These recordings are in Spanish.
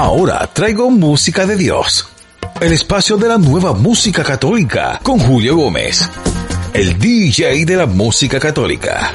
Ahora traigo música de Dios. El espacio de la nueva música católica con Julio Gómez, el DJ de la música católica.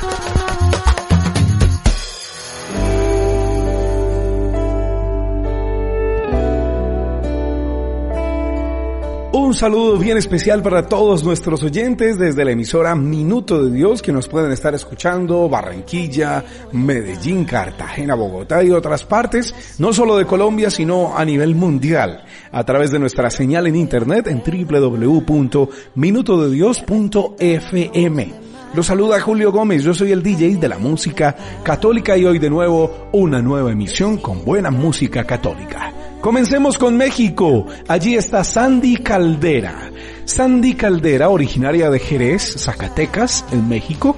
Un saludo bien especial para todos nuestros oyentes desde la emisora Minuto de Dios que nos pueden estar escuchando Barranquilla, Medellín, Cartagena, Bogotá y otras partes, no solo de Colombia, sino a nivel mundial, a través de nuestra señal en internet en www.minutodedios.fm. Los saluda Julio Gómez, yo soy el DJ de la música católica y hoy de nuevo una nueva emisión con buena música católica. Comencemos con México. Allí está Sandy Caldera. Sandy Caldera, originaria de Jerez, Zacatecas, en México,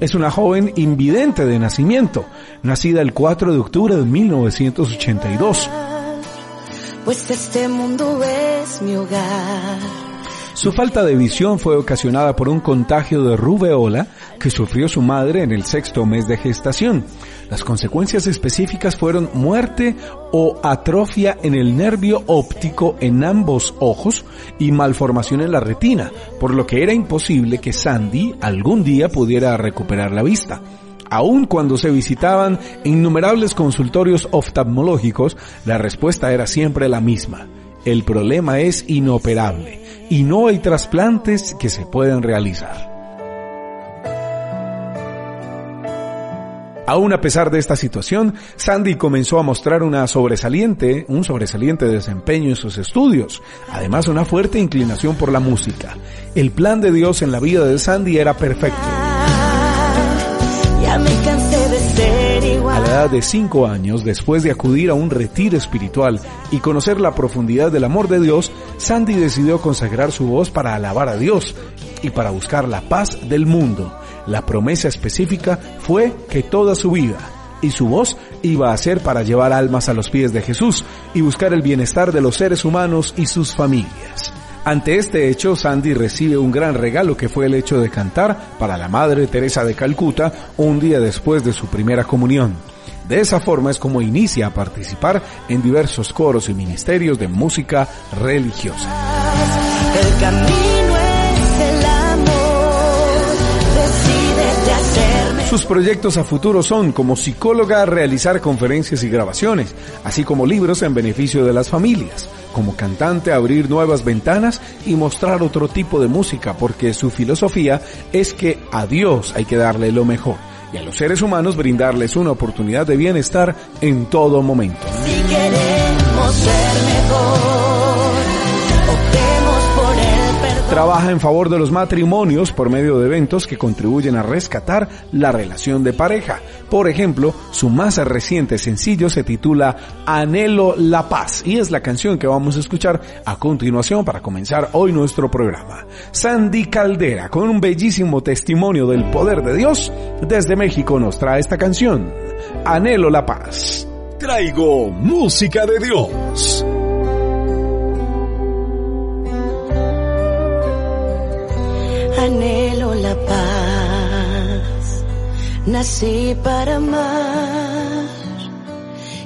es una joven invidente de nacimiento, nacida el 4 de octubre de 1982. Pues este mundo es mi hogar. Su falta de visión fue ocasionada por un contagio de rubeola que sufrió su madre en el sexto mes de gestación. Las consecuencias específicas fueron muerte o atrofia en el nervio óptico en ambos ojos y malformación en la retina, por lo que era imposible que Sandy algún día pudiera recuperar la vista. Aun cuando se visitaban innumerables consultorios oftalmológicos, la respuesta era siempre la misma. El problema es inoperable y no hay trasplantes que se puedan realizar. Aún a pesar de esta situación, Sandy comenzó a mostrar una sobresaliente, un sobresaliente desempeño en sus estudios, además una fuerte inclinación por la música. El plan de Dios en la vida de Sandy era perfecto. Ya me cansé de ser igual. A la edad de 5 años, después de acudir a un retiro espiritual y conocer la profundidad del amor de Dios, Sandy decidió consagrar su voz para alabar a Dios y para buscar la paz del mundo. La promesa específica fue que toda su vida y su voz iba a ser para llevar almas a los pies de Jesús y buscar el bienestar de los seres humanos y sus familias. Ante este hecho, Sandy recibe un gran regalo que fue el hecho de cantar para la Madre Teresa de Calcuta un día después de su primera comunión. De esa forma es como inicia a participar en diversos coros y ministerios de música religiosa. Sus proyectos a futuro son, como psicóloga, realizar conferencias y grabaciones, así como libros en beneficio de las familias. Como cantante, abrir nuevas ventanas y mostrar otro tipo de música, porque su filosofía es que a Dios hay que darle lo mejor y a los seres humanos brindarles una oportunidad de bienestar en todo momento. Si queremos ser mejor, Trabaja en favor de los matrimonios por medio de eventos que contribuyen a rescatar la relación de pareja. Por ejemplo, su más reciente sencillo se titula Anhelo la Paz y es la canción que vamos a escuchar a continuación para comenzar hoy nuestro programa. Sandy Caldera, con un bellísimo testimonio del poder de Dios, desde México nos trae esta canción, Anhelo la Paz. Traigo música de Dios. Anhelo la paz. Nací para amar.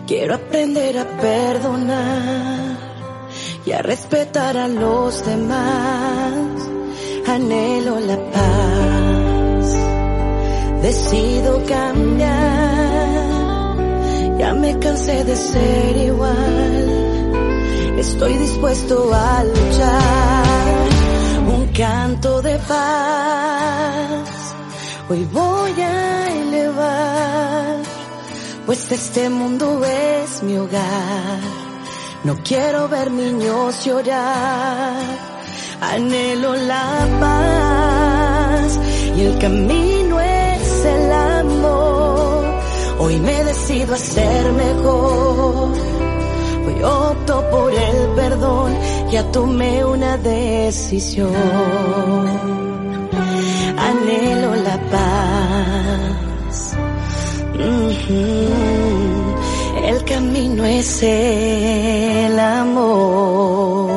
Quiero aprender a perdonar y a respetar a los demás. Anhelo la paz. Decido cambiar. Ya me cansé de ser igual. Estoy dispuesto a luchar. Un canto de paz. Hoy voy a elevar. Pues este mundo es mi hogar. No quiero ver niños llorar. Anhelo la paz. Y el camino es el amor. Hoy me decido a ser mejor. Pues Hoy opto por el perdón, ya tomé una decisión. Anhelo la paz. El camino es el amor.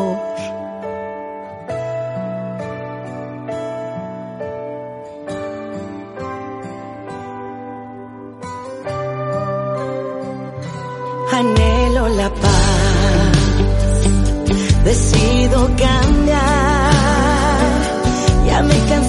La paz. Decido cambiar. Ya me cansé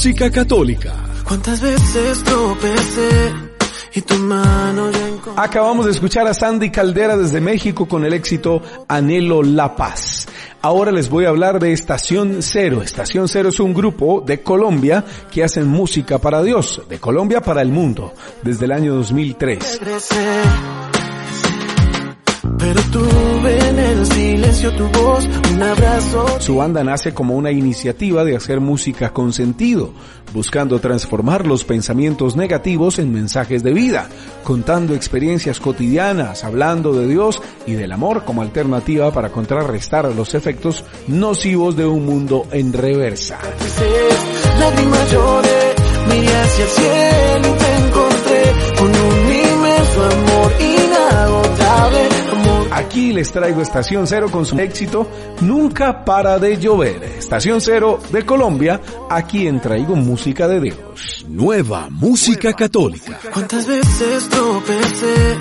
música católica. ¿Cuántas veces tropecé y tu mano ya encontré? Acabamos de escuchar a Sandy Caldera desde México con el éxito Anhelo la Paz. Ahora les voy a hablar de Estación Cero. Estación Cero es un grupo de Colombia que hacen música para Dios, de Colombia para el mundo, desde el año 2003. regresé. Pero tuve en el silencio tu voz, un abrazo. Su banda nace como una iniciativa de hacer música con sentido, buscando transformar los pensamientos negativos en mensajes de vida, contando experiencias cotidianas, hablando de Dios y del amor como alternativa para contrarrestar los efectos nocivos de un mundo en reversa. Lágrimas lloré, miré hacia el cielo y te encontré con un inmenso amor inagotable. Amor Aquí les traigo Estación Cero con su éxito Nunca para de llover. Estación Cero de Colombia, aquí en Traigo Música de Dios. Nueva música católica. ¿Cuántas veces tropecé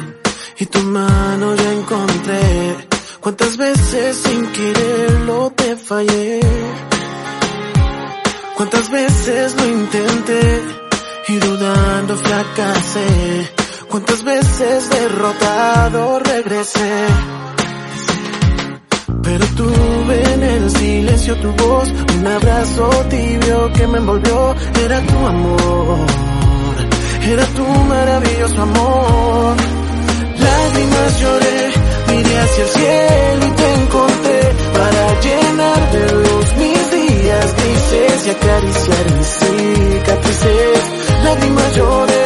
y tu mano ya encontré? ¿Cuántas veces sin quererlo te fallé? ¿Cuántas veces lo intenté y dudando fracasé? ¿Cuántas veces derrotado regresé? Pero tuve en el silencio tu voz, un abrazo tibio que me envolvió, era tu amor, era tu maravilloso amor. Lágrimas lloré, miré hacia el cielo y te encontré para llenar de luz mis días grises y acariciar mis cicatrices. Lágrimas lloré,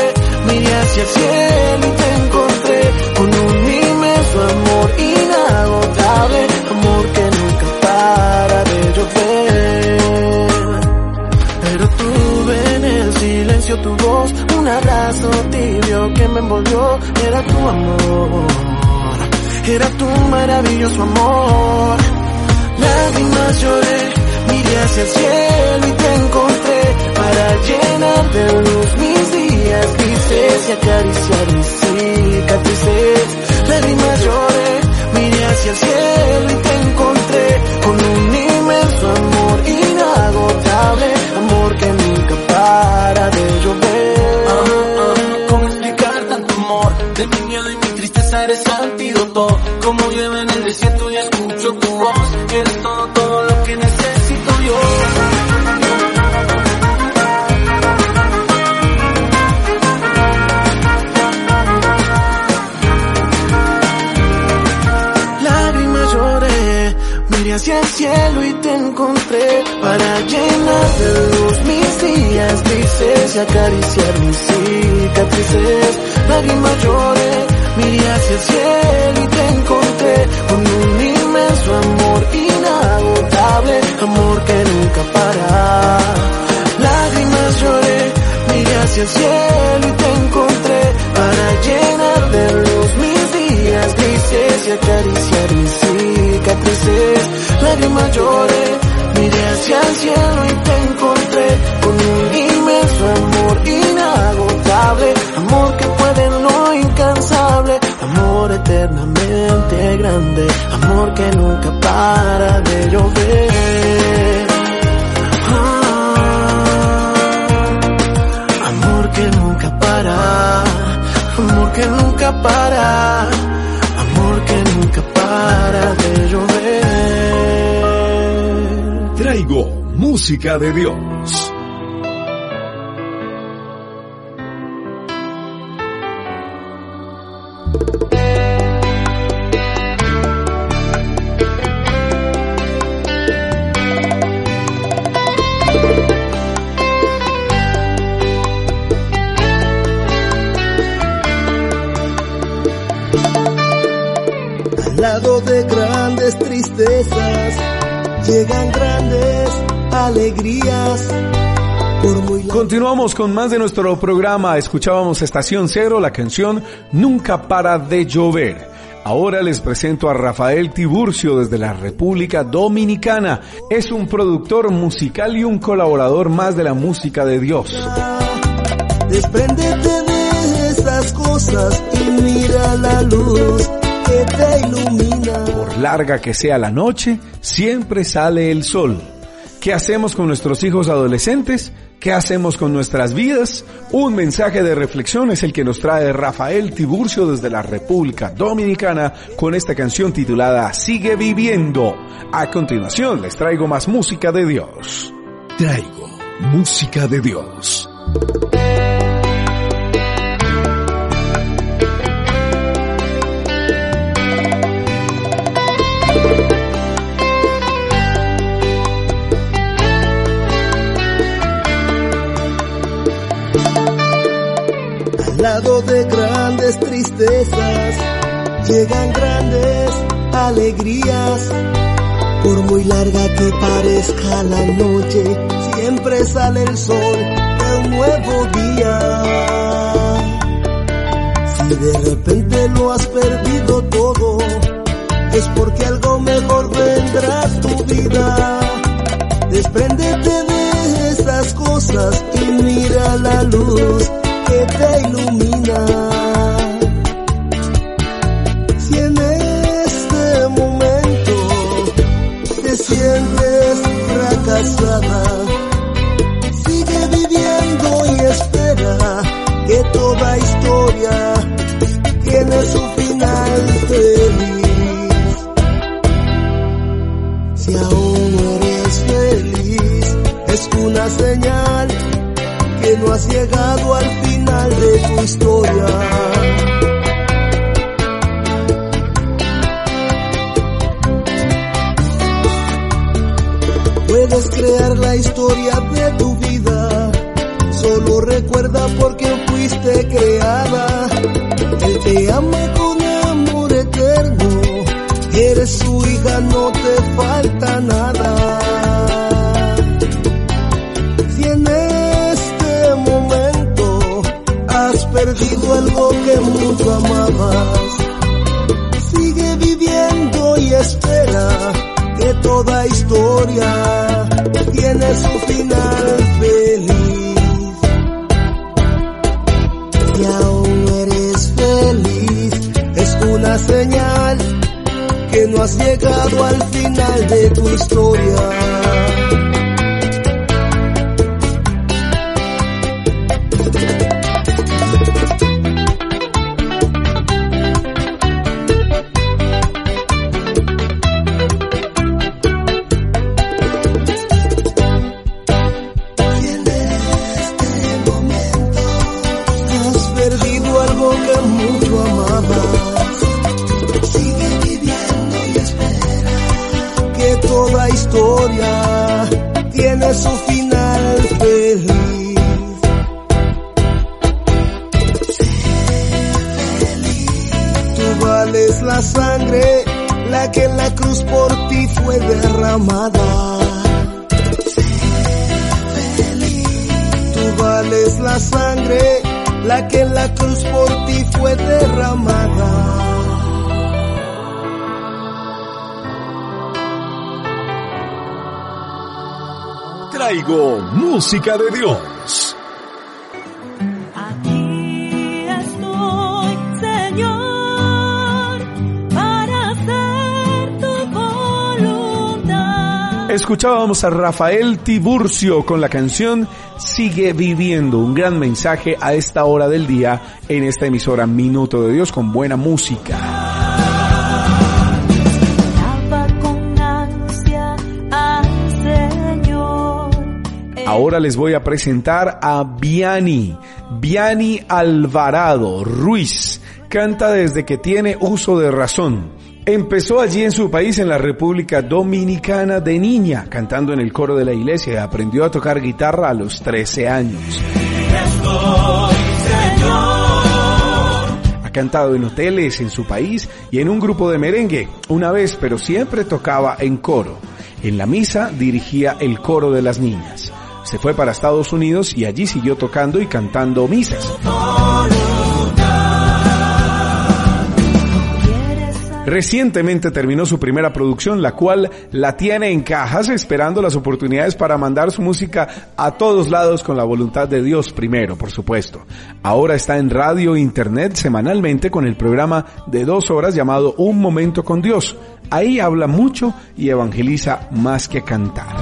miré hacia el cielo y te encontré con un inmenso amor inagotable, amor que nunca para de llover. Pero tuve en el silencio tu voz, un abrazo tibio que me envolvió, era tu amor, era tu maravilloso amor. Lágrimas lloré, miré hacia el cielo y te encontré para llenar de luz mis días grises y acariciar mis cicatrices. Lágrimas lloré, miré hacia el cielo y te encontré con un inmenso amor inagotable, amor que nunca para de llover. ¿Cómo explicar tanto amor? De mi miedo y mi tristeza eres antídoto. Como llueve hacia el cielo y te encontré para llenar de luz mis días grises y acariciar mis cicatrices. Lágrimas lloré, miré hacia el cielo y te encontré con un inmenso amor inagotable, amor que nunca para. Lágrimas lloré, miré hacia el cielo y te encontré para llenar de luz mis días grises y acariciar mis cicatrices. Lágrimas lloré, miré hacia el cielo y te encontré con un inmenso amor inagotable, amor que puede lo incansable, amor eternamente grande, amor que nunca para música de Dios. Al lado de grandes tristezas llegan grandes alegrías. Por muy la- Continuamos con más de nuestro programa. Escuchábamos Estación Cero, la canción Nunca para de llover. Ahora les presento a Rafael Tiburcio desde la República Dominicana. Es un productor musical y un colaborador más de la música de Dios. Despréndete de esas cosas y mira la luz que te ilumina. Por larga que sea la noche, siempre sale el sol. ¿Qué hacemos con nuestros hijos adolescentes? ¿Qué hacemos con nuestras vidas? Un mensaje de reflexión es el que nos trae Rafael Tiburcio desde la República Dominicana con esta canción titulada Sigue viviendo. A continuación les traigo más música de Dios. Traigo música de Dios. Lado de grandes tristezas llegan grandes alegrías. Por muy larga que parezca la noche, siempre sale el sol de un nuevo día. Si de repente lo has perdido todo, es porque algo mejor vendrá a tu vida. Despréndete de esas cosas y mira la luz que te ilumina. Si en este momento te sientes fracasada, sigue viviendo y espera que toda historia tiene su final feliz. Si aún eres feliz, es una señal que no has llegado al final de tu historia. Puedes crear la historia historia. La cruz por ti fue derramada. Tú vales la sangre, la que en la cruz por ti fue derramada. Traigo música de Dios. Escuchábamos a Rafael Tiburcio con la canción Sigue viviendo, un gran mensaje a esta hora del día en esta emisora Minuto de Dios con buena música. Ahora les voy a presentar a Viani, Viani Alvarado Ruiz. Canta desde que tiene uso de razón. Empezó allí en su país, en la República Dominicana, de niña, cantando en el coro de la iglesia aprendió a tocar guitarra a los 13 años. Ha cantado en hoteles en su país y en un grupo de merengue, una vez, pero siempre tocaba en coro. En la misa dirigía el coro de las niñas. Se fue para Estados Unidos y allí siguió tocando y cantando misas. Recientemente terminó su primera producción, la cual la tiene en cajas esperando las oportunidades para mandar su música a todos lados con la voluntad de Dios primero, por supuesto. Ahora está en radio e internet semanalmente con el programa de dos horas llamado Un Momento con Dios. Ahí habla mucho y evangeliza más que cantar.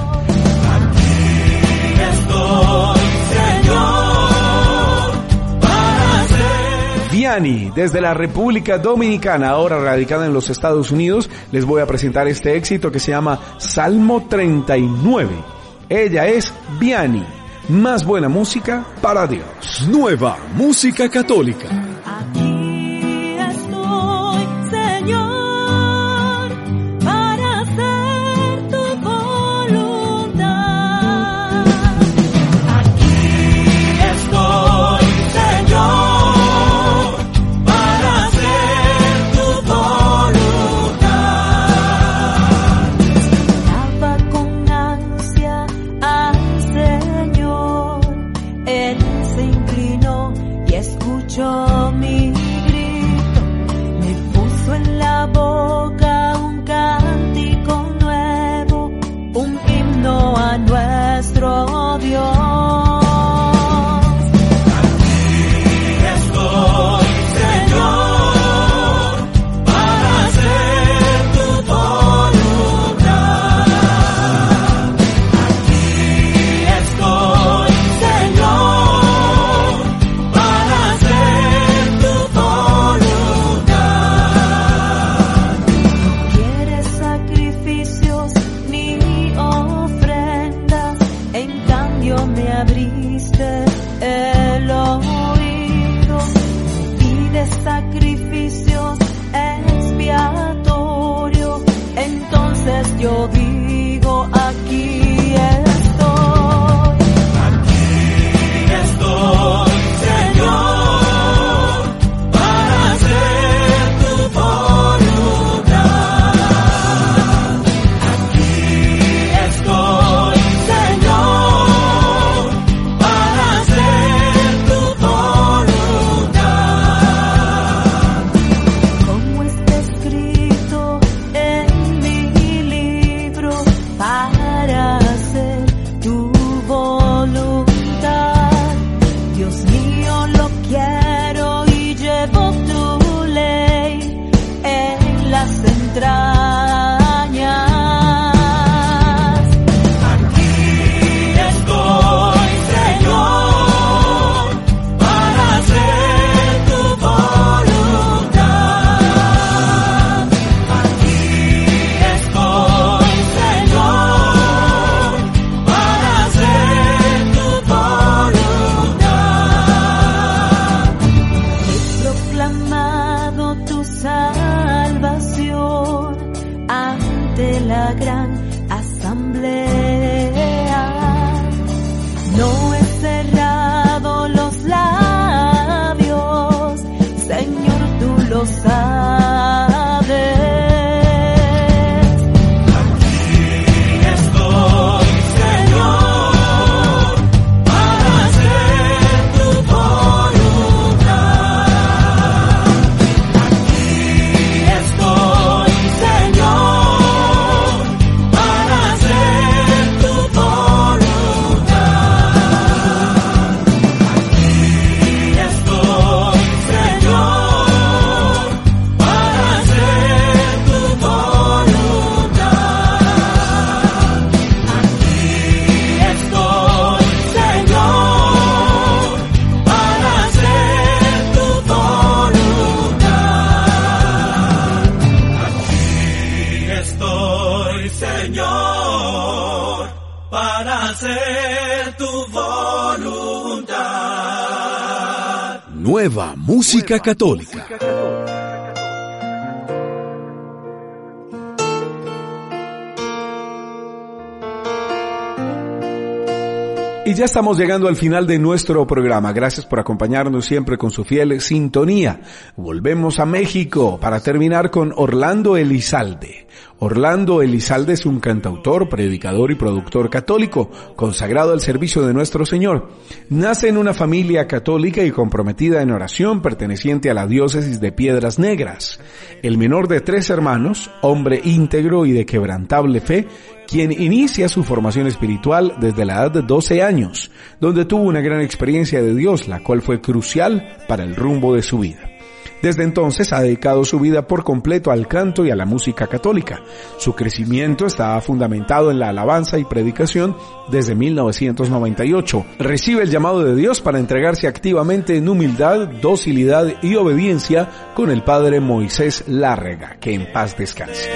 Viani, desde la República Dominicana, ahora radicada en los Estados Unidos, les voy a presentar este éxito que se llama Salmo 39. Ella es Viani, más buena música para Dios. Nueva música católica. Música católica. Y ya estamos llegando al final de nuestro programa. Gracias por acompañarnos siempre con su fiel sintonía. Volvemos a México para terminar con Orlando Elizalde. Orlando Elizalde es un cantautor, predicador y productor católico, consagrado al servicio de nuestro Señor. Nace en una familia católica y comprometida en oración perteneciente a la diócesis de Piedras Negras. El menor de tres hermanos, hombre íntegro y de quebrantable fe, quien inicia su formación espiritual desde la edad de 12 años, donde tuvo una gran experiencia de Dios, la cual fue crucial para el rumbo de su vida. Desde entonces ha dedicado su vida por completo al canto y a la música católica. Su crecimiento estaba fundamentado en la alabanza y predicación desde 1998. Recibe el llamado de Dios para entregarse activamente en humildad, docilidad y obediencia con el padre Moisés Lárrega, que en paz descanse.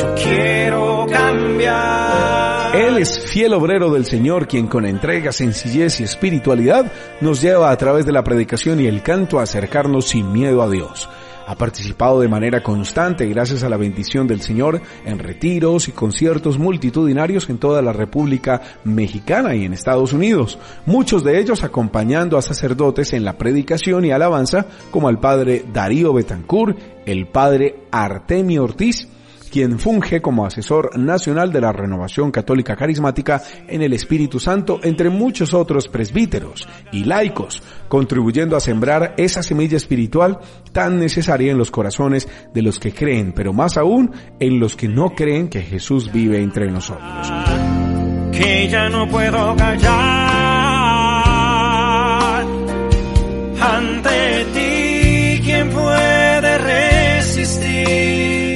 Yo quiero cambiar. Él es fiel obrero del Señor, quien con entrega, sencillez y espiritualidad nos lleva a través de la predicación y el canto a acercarnos sin miedo a Dios. Ha participado de manera constante, gracias a la bendición del Señor, en retiros y conciertos multitudinarios en toda la República Mexicana y en Estados Unidos, muchos de ellos acompañando a sacerdotes en la predicación y alabanza, como al padre Darío Betancourt, el padre Artemio Ortiz, quien funge como asesor nacional de la Renovación Católica Carismática en el Espíritu Santo, entre muchos otros presbíteros y laicos, contribuyendo a sembrar esa semilla espiritual tan necesaria en los corazones de los que creen, pero más aún en los que no creen que Jesús vive entre nosotros.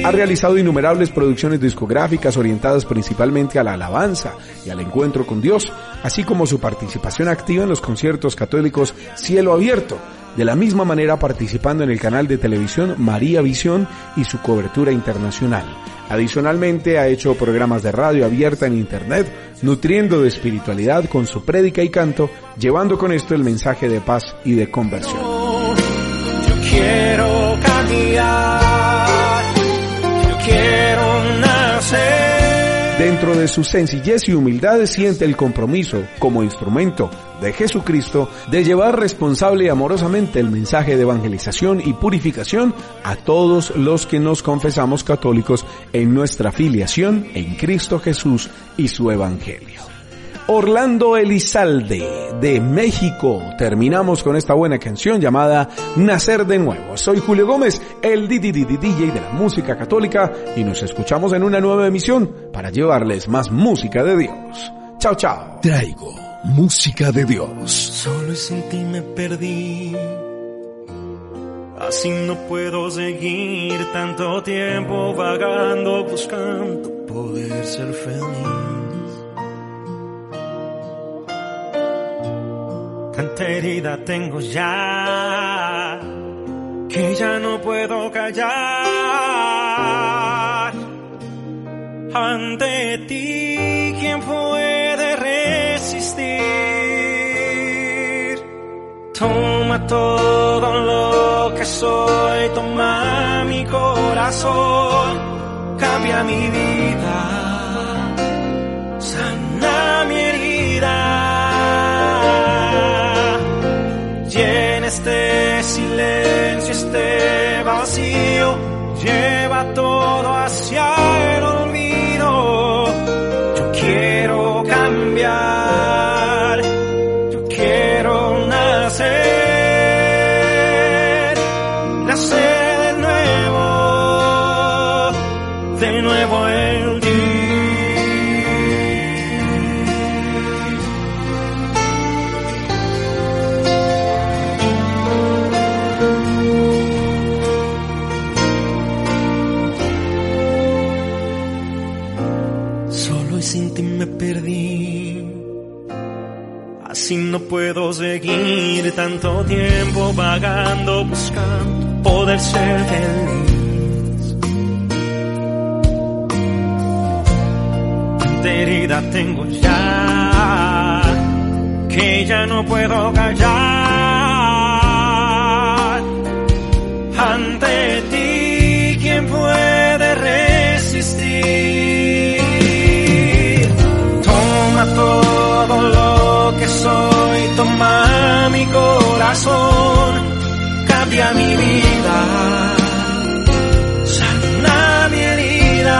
Ha realizado innumerables producciones discográficas orientadas principalmente a la alabanza y al encuentro con Dios, así como su participación activa en los conciertos católicos Cielo Abierto, de la misma manera participando en el canal de televisión María Visión y su cobertura internacional. Adicionalmente ha hecho programas de radio abierta en Internet, nutriendo de espiritualidad con su prédica y canto, llevando con esto el mensaje de paz y de conversión. Dentro de su sencillez y humildad siente el compromiso, como instrumento de Jesucristo, de llevar responsable y amorosamente el mensaje de evangelización y purificación a todos los que nos confesamos católicos en nuestra filiación en Cristo Jesús y su Evangelio. Orlando Elizalde de México. Terminamos con esta buena canción llamada Nacer de Nuevo. Soy Julio Gómez, el DJ de la música católica y nos escuchamos en una nueva emisión para llevarles más música de Dios. Chao, chao. Traigo música de Dios. Solo sin ti me perdí. Así no puedo seguir tanto tiempo vagando buscando poder ser feliz. Tanta herida tengo ya que ya no puedo callar. Ante ti, ¿quién puede resistir? Toma todo lo que soy, toma mi corazón, cambia mi vida, puedo seguir tanto tiempo vagando buscando poder ser feliz? Tanta herida tengo ya que ya no puedo callar ante corazón, cambia mi vida, sana mi herida.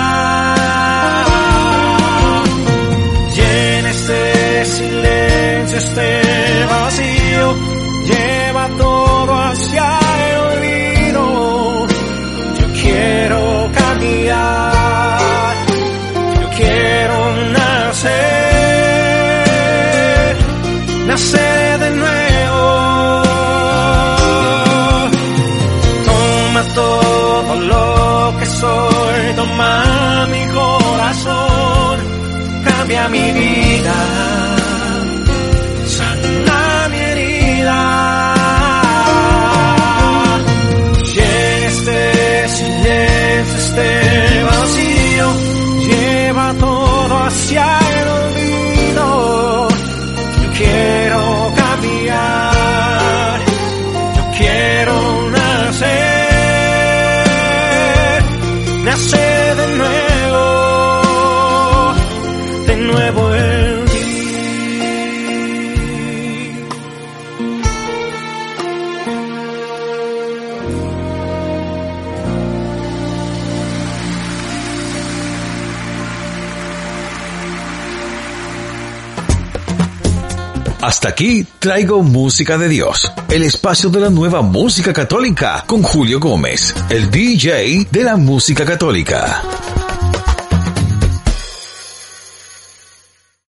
Llena este silencio, este Hasta aquí traigo música de Dios, el espacio de la nueva música católica con Julio Gómez, el DJ de la música católica.